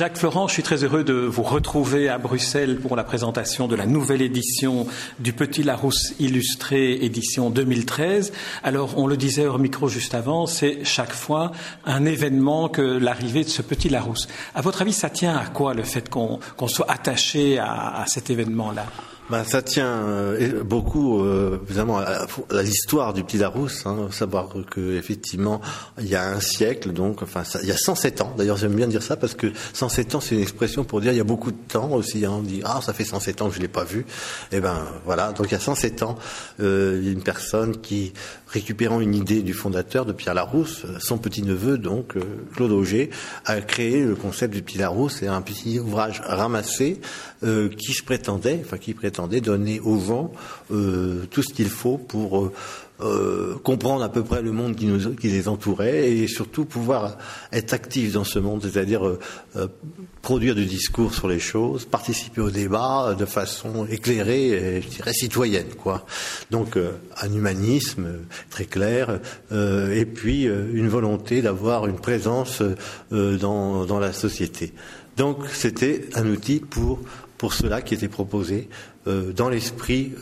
Jacques Florent, je suis très heureux de vous retrouver à Bruxelles pour la présentation de la nouvelle édition du Petit Larousse illustré, édition 2013. Alors, on le disait au micro juste avant, c'est chaque fois un événement que l'arrivée de ce Petit Larousse. À votre avis, ça tient à quoi le fait qu'on soit attaché à cet événement-là? Bah, ça tient euh, beaucoup, euh, évidemment, à, l'histoire du Petit Larousse. Hein, savoir que effectivement, il y a un siècle, donc, enfin, ça, il y a 107 ans. D'ailleurs, j'aime bien dire ça parce que 107 ans, c'est une expression pour dire il y a beaucoup de temps aussi. Hein, on dit ah, ça fait 107 ans que je l'ai pas vu. Et eh ben voilà, donc il y a 107 ans, euh, une personne qui récupérant une idée du fondateur de Pierre Larousse, son petit neveu donc Claude Auger, a créé le concept du Petit Larousse. C'est un petit ouvrage ramassé qui se prétendait, enfin qui prétendait donner aux gens euh, tout ce qu'il faut pour euh, euh, comprendre à peu près le monde qui, les entourait et surtout pouvoir être actif dans ce monde, c'est-à-dire produire du discours sur les choses, participer au débat de façon éclairée et je dirais citoyenne, quoi. Donc un humanisme très clair et puis une volonté d'avoir une présence dans la société. Donc c'était un outil pour pour cela qui était proposé euh, dans l'esprit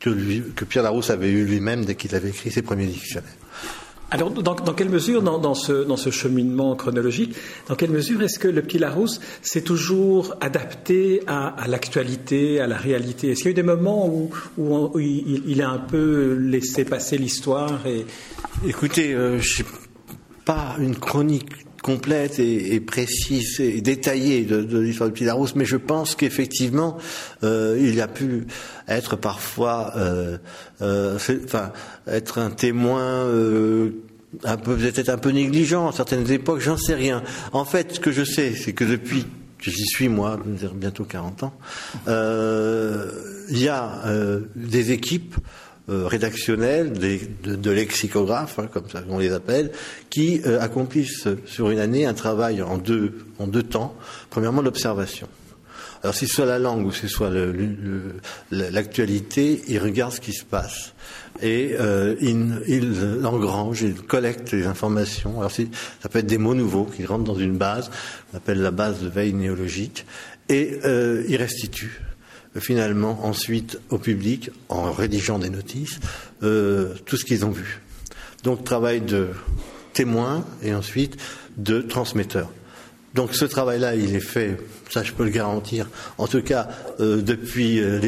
que, que, Pierre Larousse avait eu lui-même dès qu'il avait écrit ses premiers dictionnaires. Alors, dans, quelle mesure, dans, ce, dans, ce, cheminement chronologique, dans quelle mesure est-ce que le petit Larousse s'est toujours adapté à, l'actualité, à la réalité? Est-ce qu'il y a eu des moments où, où, il, a un peu laissé passer l'histoire et... Écoutez, euh, je n'ai pas une chronique complète et, précise et détaillée de, l'histoire du Petit mais je pense qu'effectivement, euh, il a pu être parfois, euh, euh, enfin, être un témoin. Peut-être un peu négligent à certaines époques, j'en sais rien. En fait, ce que je sais, c'est que depuis j'y suis moi, bientôt 40 ans, il y a des équipes euh, rédactionnels, de, lexicographes, hein, comme on les appelle, qui euh, accomplissent sur une année un travail en deux, en deux temps. Premièrement, l'observation. Alors, si ce soit la langue ou si ce soit l'actualité, ils regardent ce qui se passe. Et euh, ils, ils engrangent, ils collectent les informations. Alors, ça peut être des mots nouveaux qui rentrent dans une base, on appelle la base de veille néologique, et euh, ils restituent finalement ensuite au public, en rédigeant des notices, euh, tout ce qu'ils ont vu. Donc travail de témoin et ensuite de transmetteur. Donc ce travail-là, il est fait, ça je peux le garantir, en tout cas euh, depuis, euh,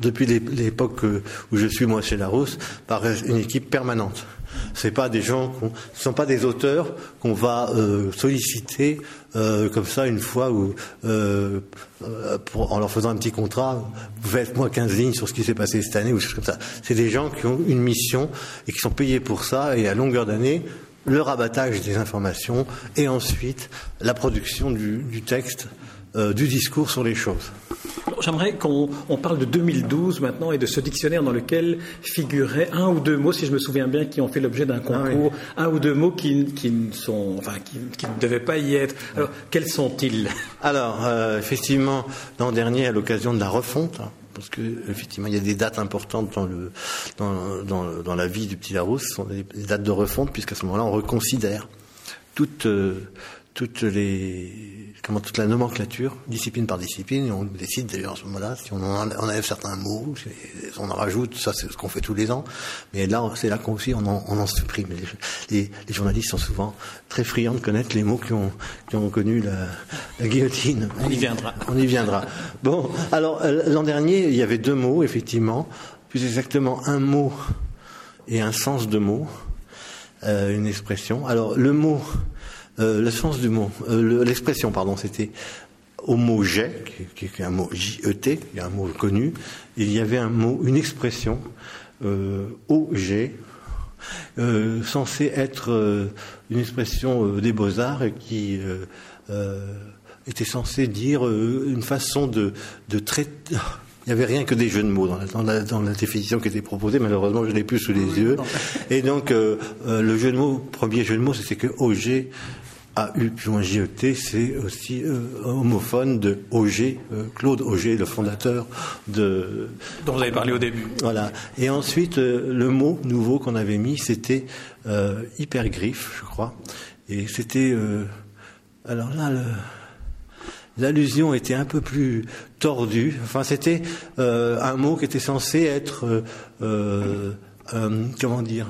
depuis l'époque où je suis moi chez Larousse, par une équipe permanente. C'est pas des gens, ce sont pas des auteurs qu'on va solliciter euh, comme ça une fois ou euh, en leur faisant un petit contrat. Vous faites moi 15 lignes sur ce qui s'est passé cette année ou comme ça. C'est des gens qui ont une mission et qui sont payés pour ça et à longueur d'année le rabattage des informations et ensuite la production du texte, du discours sur les choses. J'aimerais qu'on parle de 2012 maintenant et de ce dictionnaire dans lequel figuraient un ou deux mots, si je me souviens bien, qui ont fait l'objet d'un ah concours, un ou deux mots qui, qui, ne sont, enfin, qui, ne devaient pas y être. Alors, quels sont-ils? Alors, euh, effectivement, l'an dernier, à l'occasion de la refonte, hein, parce que effectivement il y a des dates importantes dans le dans, dans, dans la vie du petit Larousse, ce sont des, dates de refonte puisqu'à ce moment-là on reconsidère toutes euh, toutes les comment toute la nomenclature, discipline par discipline, et on décide d'ailleurs à ce moment-là si on, enlève certains mots, si on en rajoute, ça c'est ce qu'on fait tous les ans, mais là c'est là qu'on aussi on en, on en supprime. Les, les, journalistes sont souvent très friands de connaître les mots qui ont, qui ont connu la, la guillotine. On y viendra. On y viendra. Bon, alors euh, l'an dernier il y avait deux mots effectivement, plus exactement un mot et un sens de mot, euh, une expression. Alors le mot euh, le sens du mot, euh, l'expression, pardon, c'était homogène, qui, est un mot J-E-T, qui est un mot connu. Il y avait un mot, une expression, euh, OG, euh, censée être une expression des beaux-arts qui était censée dire une façon de, de traiter. Il n'y avait rien que des jeux de mots dans la, dans la, définition qui était proposée. Malheureusement, je ne l'ai plus sous les yeux. Et donc, le jeu de mots, premier jeu de mots, c'était que OG AU plus loin JET, c'est aussi euh, homophone de Auger, euh, Claude Auger, le fondateur de... Dont vous avez parlé au début. Voilà. Et ensuite, euh, le mot nouveau qu'on avait mis, c'était hypergriffe, je crois. Et c'était... alors là, le... l'allusion était un peu plus tordue. Enfin, c'était euh, un mot qui était censé être, euh, comment dire,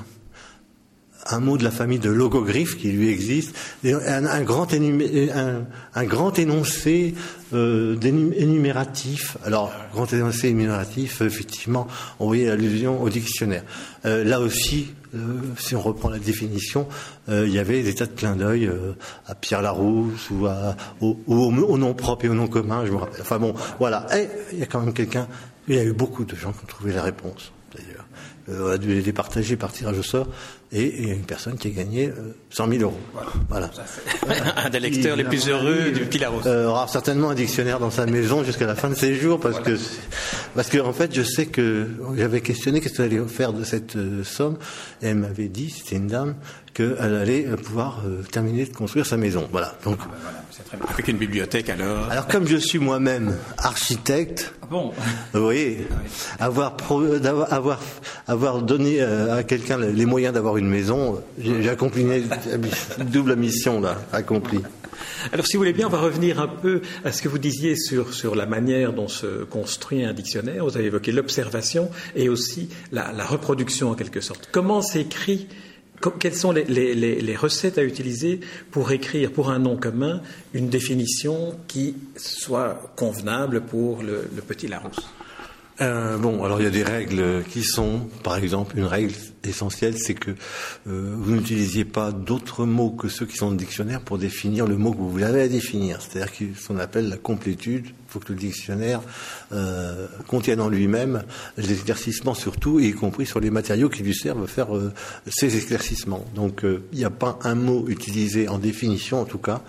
un mot de la famille de logogriffe qui lui existe, un, grand, un, grand énoncé euh, énumératif. Alors, grand énoncé énumératif, effectivement, on voyait l'allusion au dictionnaire. Euh, là aussi, euh, si on reprend la définition, euh, il y avait des tas de clins d'œil à Pierre Larousse ou, au, nom propre et au nom commun, je me rappelle. Enfin bon, voilà. Et il y a quand même quelqu'un, il y a eu beaucoup de gens qui ont trouvé la réponse, d'ailleurs. on a dû les partager par tirage au sort et il y a une personne qui a gagné 100 000 euros. Voilà. un des lecteurs les plus heureux du Pilaros. Euh, aura certainement un dictionnaire dans sa maison jusqu'à la fin de ses jours parce que parce que en fait je sais que j'avais questionné qu'est-ce qu'elle allait faire de cette euh, somme et elle m'avait dit c'était une dame qu'elle allait pouvoir euh, terminer de construire sa maison. Voilà. Donc. Ah ben avec une bibliothèque alors. Alors comme je suis moi-même architecte, ah bon? vous voyez, avoir, avoir, avoir donné à quelqu'un les moyens d'avoir une maison, j'ai accompli une double mission là, accomplie. Alors, si vous voulez bien, on va revenir un peu à ce que vous disiez sur, sur la manière dont se construit un dictionnaire. Vous avez évoqué l'observation et aussi la, la, reproduction en quelque sorte. Comment s'écrit quelles sont les, recettes à utiliser pour écrire pour un nom commun une définition qui soit convenable pour le, petit Larousse? Euh, bon, alors il y a des règles qui sont, par exemple, une règle essentielle, c'est que euh, vous n'utilisiez pas d'autres mots que ceux qui sont dans le dictionnaire pour définir le mot que vous avez à définir. C'est-à-dire ce qu'on appelle la complétude. Il faut que le dictionnaire euh, contienne en lui-même les éclaircissements surtout, y compris sur les matériaux qui lui servent à faire ces éclaircissements. Donc il n'y a pas un mot utilisé en définition, en tout cas,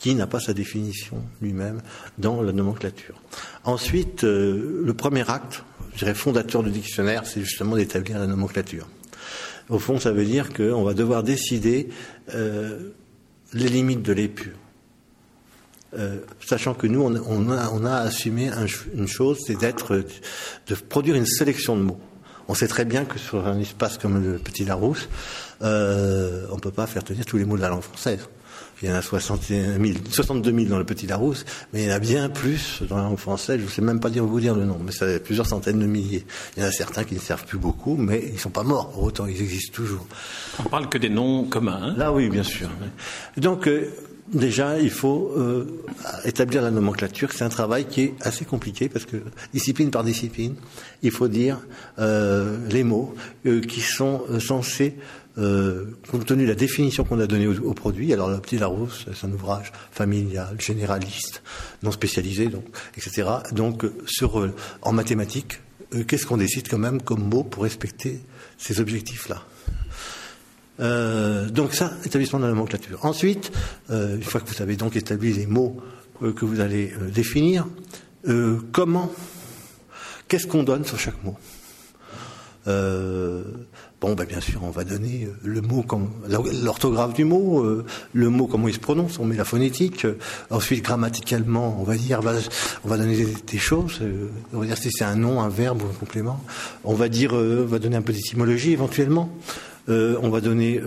qui n'a pas sa définition lui-même dans la nomenclature. Ensuite, euh, le premier acte, je dirais fondateur du dictionnaire, c'est justement d'établir la nomenclature. Au fond, ça veut dire qu'on va devoir décider euh, les limites de l'épu. Euh, sachant que nous, on, a, assumé une chose, c'est d'être, de produire une sélection de mots. On sait très bien que sur un espace comme le Petit Larousse, on ne peut pas faire tenir tous les mots de la langue française. Il y en a 61 000, 62 000 dans le Petit Larousse, mais il y en a bien plus dans la langue française. Je ne sais même pas dire, vous dire le nom, mais ça fait plusieurs centaines de milliers. Il y en a certains qui ne servent plus beaucoup, mais ils ne sont pas morts. autant, ils existent toujours. On parle que des noms communs. Hein Là, oui, bien sûr. Donc, euh, déjà, il faut euh, établir la nomenclature. C'est un travail qui est assez compliqué parce que discipline par discipline, il faut dire euh, les mots qui sont censés euh, compte tenu de la définition qu'on a donnée au, produit, alors le petit Larousse, c'est un ouvrage familial, généraliste, non spécialisé, donc, etc. Donc, sur, euh, en mathématiques, euh, qu'est-ce qu'on décide quand même comme mot pour respecter ces objectifs-là? Donc ça, établissement de la nomenclature. Ensuite, une fois que vous avez donc établi les mots que vous allez définir, comment, qu'est-ce qu'on donne sur chaque mot? Bon, ben bien sûr, on va donner euh, le mot l'orthographe du mot, euh, le mot comment il se prononce, on met la phonétique. Euh, ensuite, grammaticalement, on va dire, on va donner des, choses. on va dire si c'est un nom, un verbe ou un complément. On va dire, on va donner un peu d'étymologie éventuellement. on va donner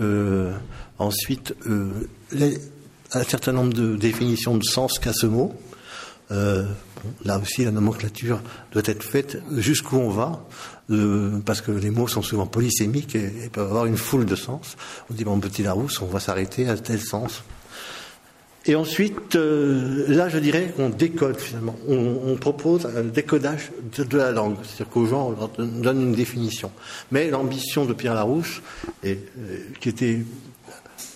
ensuite un certain nombre de définitions de sens qu'a ce mot. Là aussi, la nomenclature doit être faite jusqu'où on va parce que les mots sont souvent polysémiques et, peuvent avoir une foule de sens. On dit, bon, petit Larousse, on va s'arrêter à tel sens. Et ensuite, euh, là, je dirais qu'on décode finalement. On, propose un décodage de, la langue. C'est-à-dire qu'aux gens, on leur donne une définition. Mais l'ambition de Pierre Larousse, euh, qui était,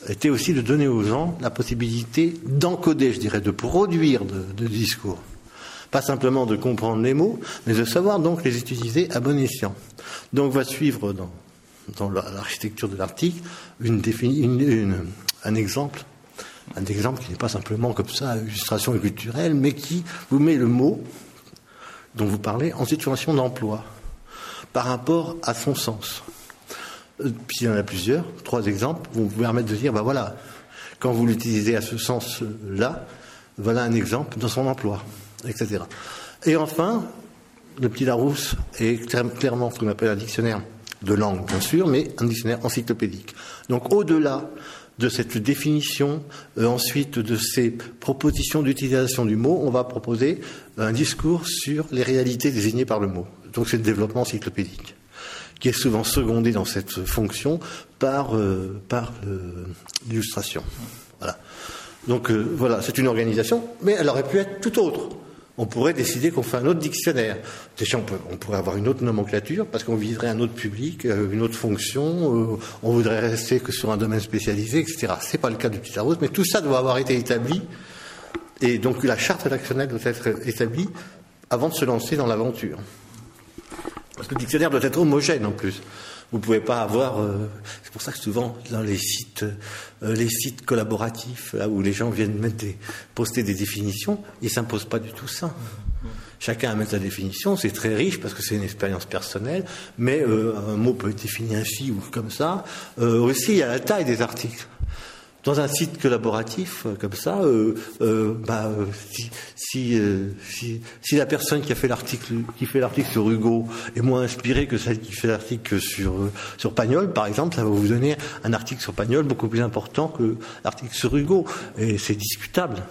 était aussi de donner aux gens la possibilité d'encoder, je dirais, de produire de, discours. Pas simplement de comprendre les mots, mais de savoir donc les utiliser à bon escient. Donc va suivre dans, l'architecture de l'article un exemple un exemple qui n'est pas simplement comme ça, illustration culturelle, mais qui vous met le mot dont vous parlez en situation d'emploi par rapport à son sens. Puis il y en a plusieurs, trois exemples, vous vous permettre de dire, ben voilà, quand vous l'utilisez à ce sens-là, voilà un exemple dans son emploi etc. Et enfin, le petit Larousse est clairement ce qu'on appelle un dictionnaire de langue, bien sûr, mais un dictionnaire encyclopédique. Donc, au-delà de cette définition, euh, ensuite de ces propositions d'utilisation du mot, on va proposer un discours sur les réalités désignées par le mot. Donc c'est le développement encyclopédique, qui est souvent secondé dans cette fonction par, euh, par l'illustration. Voilà. Donc euh, voilà, c'est une organisation, mais elle aurait pu être tout autre on pourrait décider qu'on fait un autre dictionnaire. Déjà, on, pourrait avoir une autre nomenclature parce qu'on viserait un autre public, euh, une autre fonction, euh, on voudrait rester que sur un domaine spécialisé, etc. C'est pas le cas du Petit Arrose, mais tout ça doit avoir été établi. Et donc la charte rédactionnelle doit être établie avant de se lancer dans l'aventure. Parce que le dictionnaire doit être homogène en plus. Vous pouvez pas avoir. Euh, c'est pour ça que souvent dans les sites, euh, les sites collaboratifs, là où les gens viennent mettre des, poster des définitions, ils s'imposent pas du tout ça. Chacun a mettre sa définition, c'est très riche parce que c'est une expérience personnelle, mais euh, un mot peut être défini ainsi ou comme ça. aussi, il y a la taille des articles. Dans un site collaboratif euh, comme ça, euh, euh, bah, si, la personne qui a fait l'article, sur Hugo est moins inspirée que celle qui fait l'article sur Pagnol, par exemple, ça va vous donner un article sur Pagnol beaucoup plus important que l'article sur Hugo, et c'est discutable,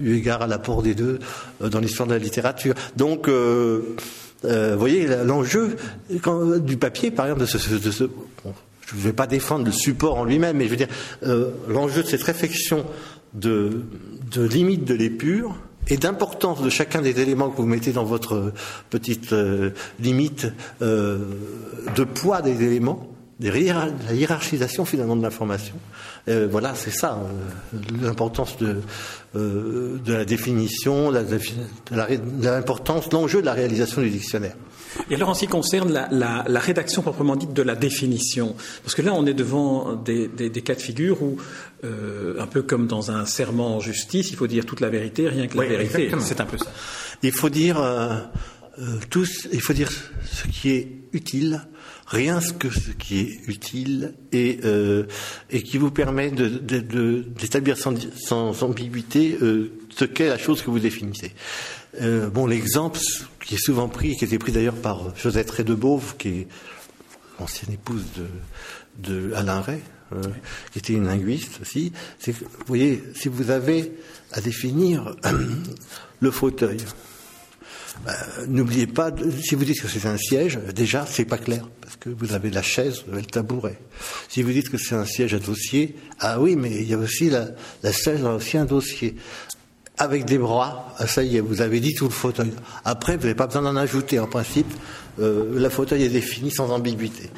eu égard à l'apport des deux dans l'histoire de la littérature. Donc vous voyez l'enjeu du papier, par exemple, de ce je ne vais pas défendre le support en lui-même, mais je veux dire, euh, l'enjeu de cette réflexion de, de limite de l'épure et d'importance de chacun des éléments que vous mettez dans votre petite euh, limite euh, de poids des éléments, la hiérarchisation finalement de l'information. voilà, c'est ça l'importance de, de la définition, l'importance, l'enjeu de la réalisation du dictionnaire. Et alors, en ce qui concerne la, rédaction proprement dite de la définition, parce que là, on est devant des, cas de figure où, euh, un peu comme dans un serment en justice, il faut dire toute la vérité, rien que la vérité. C'est un peu ça. Il faut dire euh, euh, tous, il faut dire ce qui est utile, rien que ce qui est utile et, et qui vous permet d'établir sans, sans, ambiguïté ce qu'est la chose que vous définissez. bon, l'exemple qui est souvent pris, qui était pris d'ailleurs par Josette Ray de Beauve, qui est l'ancienne épouse de, de Alain Ray, euh, qui était une linguiste aussi. C'est vous voyez, si vous avez à définir le fauteuil, bah, n'oubliez pas, si vous dites que c'est un siège, déjà, c'est pas clair, parce que vous avez la chaise, vous avez le tabouret. Si vous dites que c'est un siège à dossier, ah oui, mais il y a aussi la, la chaise, il y a aussi un dossier avec des bras, ah, ça y est, vous avez dit tout le fauteuil. Après, vous n'avez pas besoin d'en ajouter. En principe, euh, le fauteuil est défini sans ambiguïté.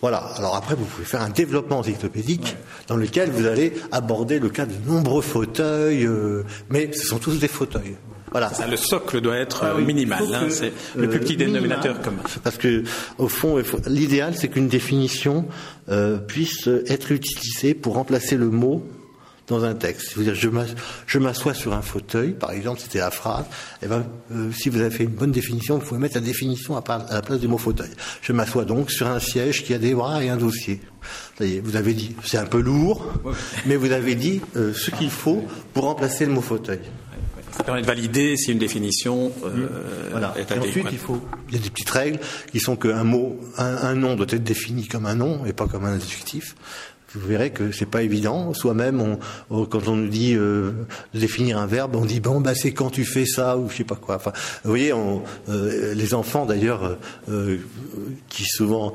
Voilà. Alors après, vous pouvez faire un développement encyclopédique dans lequel vous allez aborder le cas de nombreux fauteuils, euh, mais ce sont tous des fauteuils. Voilà. le socle doit être ah minimal. Hein, c'est le plus petit euh, dénominateur commun. Parce que, au fond, l'idéal, c'est qu'une définition euh, puisse être utilisée pour remplacer le mot dans un texte. dire, je m'assois sur un fauteuil, par exemple, c'était la phrase. Et eh ben, euh, si vous avez fait une bonne définition, vous pouvez mettre la définition à, la place du mot fauteuil. Je m'assois donc sur un siège qui a des bras et un dossier. vous avez dit, c'est un peu lourd, mais vous avez dit euh, ce qu'il faut pour remplacer le mot fauteuil. Ça permet de valider si une définition euh, voilà. est adéquate. ensuite, il faut, il y a des petites règles qui sont qu'un mot, un, un, nom doit être défini comme un nom et pas comme un adjectif vous verrez que c'est pas évident. Soi-même, quand on nous dit euh, définir un verbe, on dit bon bah c'est quand tu fais ça ou je sais pas quoi. Enfin, vous voyez, euh, les enfants d'ailleurs, euh, qui souvent,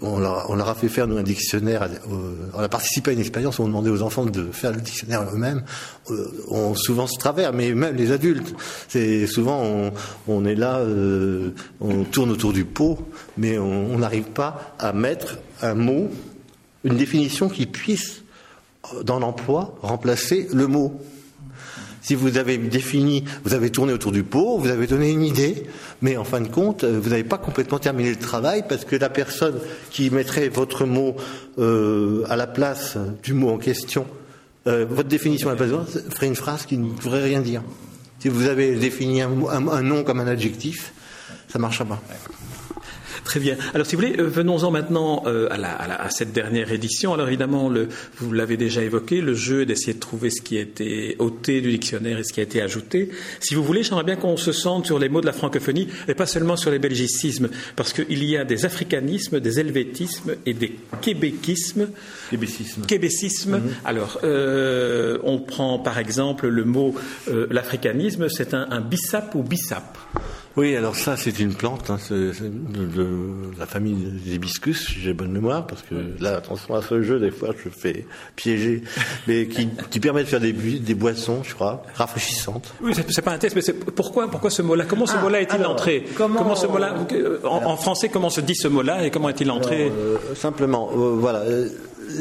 on leur, on, leur, a fait faire nous un dictionnaire. on a participé à une expérience où on demandait aux enfants de faire le dictionnaire eux-mêmes. on souvent se travers, mais même les adultes, c'est souvent on, on, est là, on tourne autour du pot, mais on n'arrive pas à mettre un mot une définition qui puisse, euh, dans l'emploi, remplacer le mot. Si vous avez défini, vous avez tourné autour du pot, vous avez donné une idée, mais en fin de compte, euh, vous n'avez pas complètement terminé le travail parce que la personne qui mettrait votre mot euh, à la place du mot en question, votre définition à la place ferait une phrase qui ne pourrait rien dire. Si vous avez défini un, un nom comme un adjectif, ça ne marchera pas. Très bien. Alors, si vous voulez, euh, venons-en maintenant euh, à, la, à, cette dernière édition. Alors, évidemment, le, vous l'avez déjà évoqué, le jeu est d'essayer de trouver ce qui a été ôté du dictionnaire et ce qui a été ajouté. Si vous voulez, j'aimerais bien qu'on se sente sur les mots de la francophonie et pas seulement sur les belgicismes, parce qu'il y a des africanismes, des helvétismes et des québéquismes. Québécisme. Québécisme. Mhm. Alors, euh, on prend par exemple le mot l'africanisme, c'est un, un bissap ou bissap. Oui, alors ça, c'est une plante hein, de, la famille des hibiscus, si j'ai bonne mémoire, parce que là, attention à ce jeu, des fois, je fais piéger, mais qui, qui permet de faire des, des boissons, je crois, rafraîchissantes. Oui, c'est pas un test, mais c'est pourquoi, pourquoi ce mot-là? Comment ce ah, mot-là est-il entré? comment, ce mot-là en, français, comment se dit ce mot-là et comment est-il entré? Euh, Simplement, euh, voilà. Euh,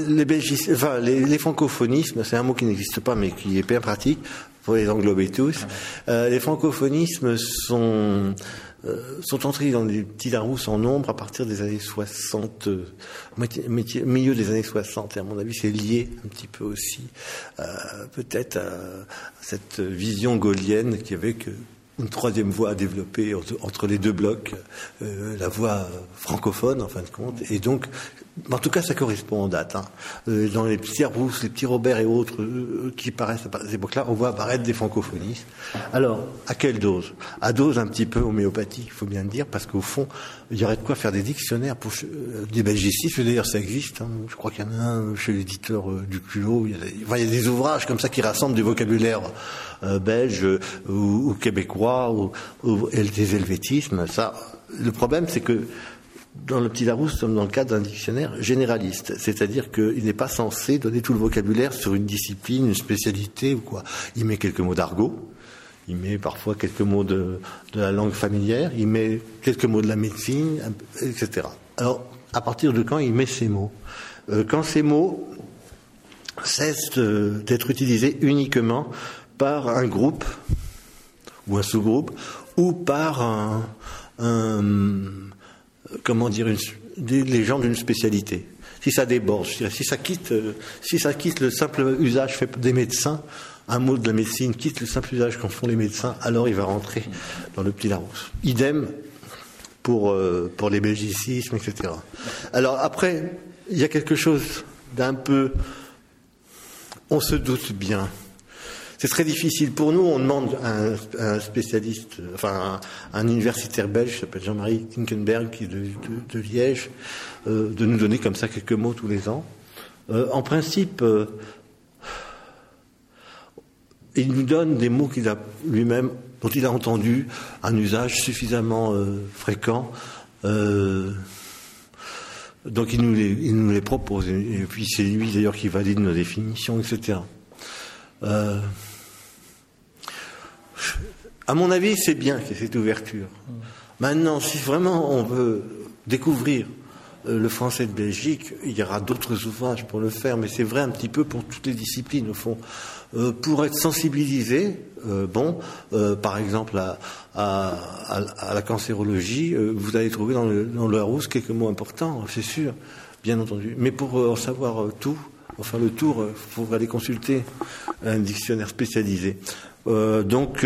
les, enfin, les, les francophonismes, c'est un mot qui n'existe pas mais qui est bien pratique pour les englober tous. Euh, les francophonismes sont euh, sont entrés dans les petits Larousse en nombre à partir des années 60, euh, milieu des années 60. Et à mon avis, c'est lié un petit peu aussi, euh, peut-être à cette vision gaulienne qui avait que une troisième voie à développer entre les deux blocs, euh, la voie francophone en fin de compte. Et donc, en tout cas, ça correspond en date. Hein. Euh, dans les petits Rousse, les petits Robert et autres euh, qui paraissent à cette époque-là, on voit apparaître des francophonistes. Alors, à quelle dose? À dose un petit peu homéopathique, il faut bien le dire, parce qu'au fond, il y aurait de quoi faire des dictionnaires pour des belgicistes. D'ailleurs, ça existe. Hein. Je crois qu'il y en a un chez l'éditeur du culot. Il y, a des, il y a des ouvrages comme ça qui rassemblent du vocabulaire belge ou québécois ou, des helvétismes. Ça, le problème, c'est que dans le petit Larousse, nous sommes dans le cadre d'un dictionnaire généraliste, c'est-à-dire qu'il n'est pas censé donner tout le vocabulaire sur une discipline, une spécialité ou quoi. Il met quelques mots d'argot, il met parfois quelques mots de, la langue familière, il met quelques mots de la médecine, etc. Alors, à partir de quand il met ces mots? Euh, Quand ces mots cessent d'être utilisés uniquement par un groupe ou un sous-groupe, ou par un, comment dire, les gens d'une spécialité. Si ça déborde, si ça quitte, si ça quitte le simple usage fait des médecins, un mot de la médecine quitte le simple usage qu'en font les médecins, alors il va rentrer dans le petit Larousse. Idem pour, euh, pour les belgicismes, etc. Alors après, il y a quelque chose d'un peu, on se doute bien c'est très difficile pour nous. On demande à un, spécialiste, enfin un, universitaire belge, qui s'appelle Jean-Marie Tinkenberg, qui est de, Liège, euh, de nous donner comme ça quelques mots tous les ans. Euh, en principe, euh, il nous donne des mots qu'il a lui-même, dont il a entendu un usage suffisamment fréquent. donc il nous les propose, et puis c'est lui d'ailleurs qui valide nos définitions, etc. À mon avis, c'est bien qu'il y ait cette ouverture. Maintenant, si vraiment on veut découvrir euh, le français de Belgique, il y aura d'autres ouvrages pour le faire, mais c'est vrai un petit peu pour toutes les disciplines au fond. Euh, pour être sensibilisé, euh, bon, par exemple à, la cancérologie, vous allez trouver dans le, dans quelques mots importants, c'est sûr, bien entendu. Mais pour en savoir tout, enfin le tour, il faut aller consulter un dictionnaire spécialisé. Donc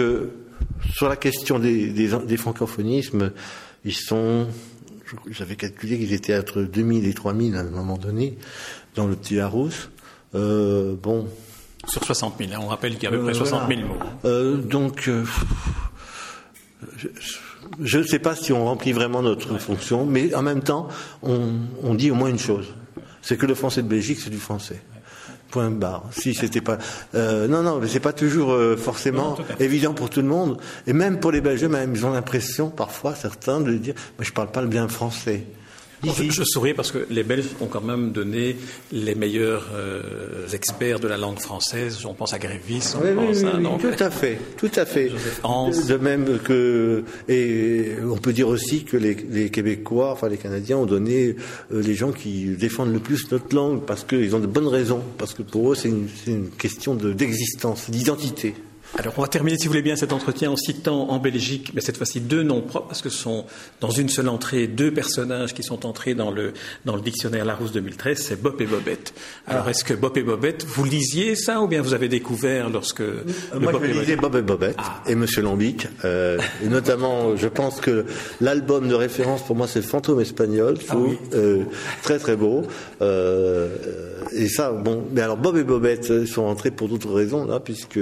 sur la question des, des, francophonismes, ils sont, j'avais calculé qu'ils étaient entre 2000 et 3000 à un moment donné dans le petit Larousse. Euh, bon. Sur 60 000, hein, on rappelle qu'il y a à peu près 60 000 mots. Euh, donc, euh, je ne sais pas si on remplit vraiment notre fonction, mais en même temps, on, on dit au moins une chose c'est que le français de Belgique, c'est du français. Point barre. Si c'était pas, euh, non, non, mais c'est pas toujours euh, forcément évident pour tout le monde, et même pour les Belges, même ils ont l'impression parfois certains de dire, moi je parle pas le bien français. Je, souris parce que les Belges ont quand même donné les meilleurs euh, experts de la langue française. On pense à Grévis, on pense à, tout à fait, tout à fait. De même que et on peut dire aussi que les, Québécois, enfin les Canadiens, ont donné euh, les gens qui défendent le plus notre langue parce qu'ils ont de bonnes raisons, parce que pour eux c'est une, question d'existence, d'identité. Alors, on va terminer, si vous voulez bien, cet entretien en citant en Belgique, mais cette fois-ci deux noms propres, parce que ce sont dans une seule entrée deux personnages qui sont entrés dans le, dans le dictionnaire Larousse 2013, c'est Bob et Bobette. Alors, ah. est-ce que Bob et Bobette, vous lisiez ça, ou bien vous avez découvert lorsque... Euh, moi, Bob je lisais Bob et Bobette ah. et Monsieur Lambic, euh, et notamment, je pense que l'album de référence pour moi, c'est Fantôme espagnol, ah euh, très très beau. Euh, et ça, bon, mais alors Bob et Bobette sont entrés pour d'autres raisons, là, puisque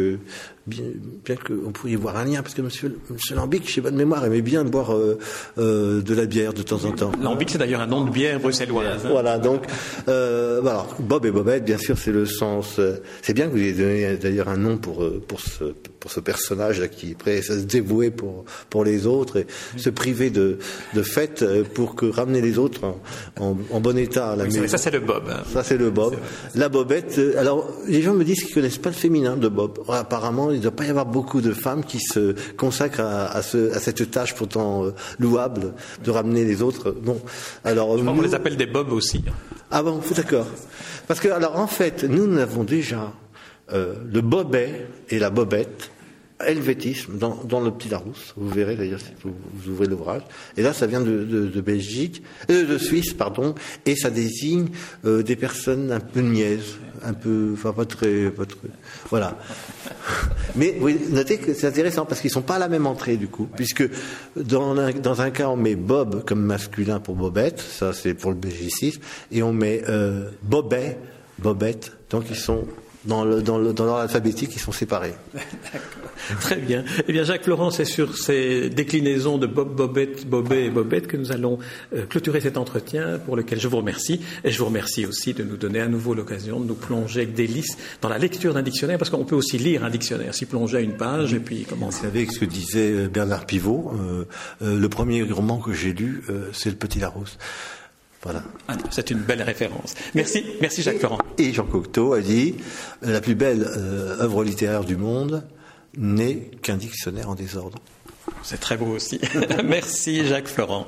bien, bien qu'on pourrait y voir un lien, parce que Monsieur, Monsieur Lambic, je sais pas de mémoire, aimait bien boire euh, euh, de la bière de temps en temps. Lambic, c'est d'ailleurs un nom de bière bruxelloise. Hein. Voilà, donc euh, alors Bob et Bobette, bien sûr, c'est le sens. Euh, c'est bien que vous ayez donné d'ailleurs un nom pour euh, pour ce pour ce personnage là qui est prêt à se dévouer pour pour les autres et se priver de de fêtes pour que ramener les autres en, en, bon état à la maison. Ça c'est le Bob. Hein. Ça c'est le Bob. La Bobette. Alors les gens me disent qu'ils connaissent pas le féminin de Bob. Apparemment il ne doit pas y avoir beaucoup de femmes qui se consacrent à, cette tâche pourtant euh, louable de ramener les autres. Bon, alors on les appelle des bobs aussi. Ah bon, d'accord. Parce que alors en fait, nous, nous avons déjà euh, le bobet et la bobette helvétisme dans, le Petit Larousse. Vous verrez d'ailleurs si vous, ouvrez l'ouvrage. Et là, ça vient de, Belgique, euh, de Suisse, pardon, et ça désigne euh, des personnes un peu niaises, un peu, enfin pas très, pas très, voilà. Mais notez que c'est intéressant parce qu'ils sont pas à la même entrée du coup, puisque dans un, dans un cas on met Bob comme masculin pour Bobette, ça c'est pour le belgicisme, et on met euh, Bobet, Bobette, donc ils sont dans l'ordre dans dans alphabétique, ils sont séparés. Très bien. Eh bien, Jacques Laurent, c'est sur ces déclinaisons de Bob, Bobette, Bobet et Bobette que nous allons euh, clôturer cet entretien pour lequel je vous remercie. Et je vous remercie aussi de nous donner à nouveau l'occasion de nous plonger avec délice dans la lecture d'un dictionnaire, parce qu'on peut aussi lire un dictionnaire, s'y plonger à une page et puis commencer. Vous savez ce que disait euh, Bernard Pivot, euh, le premier roman que j'ai lu, c'est Le Petit Larousse. Voilà. Ah, c'est une belle référence. Merci, merci Jacques Laurent. Et Jean Cocteau a dit la plus belle œuvre littéraire du monde, n'est qu'un dictionnaire en désordre. C'est très beau aussi. Merci Jacques Florent.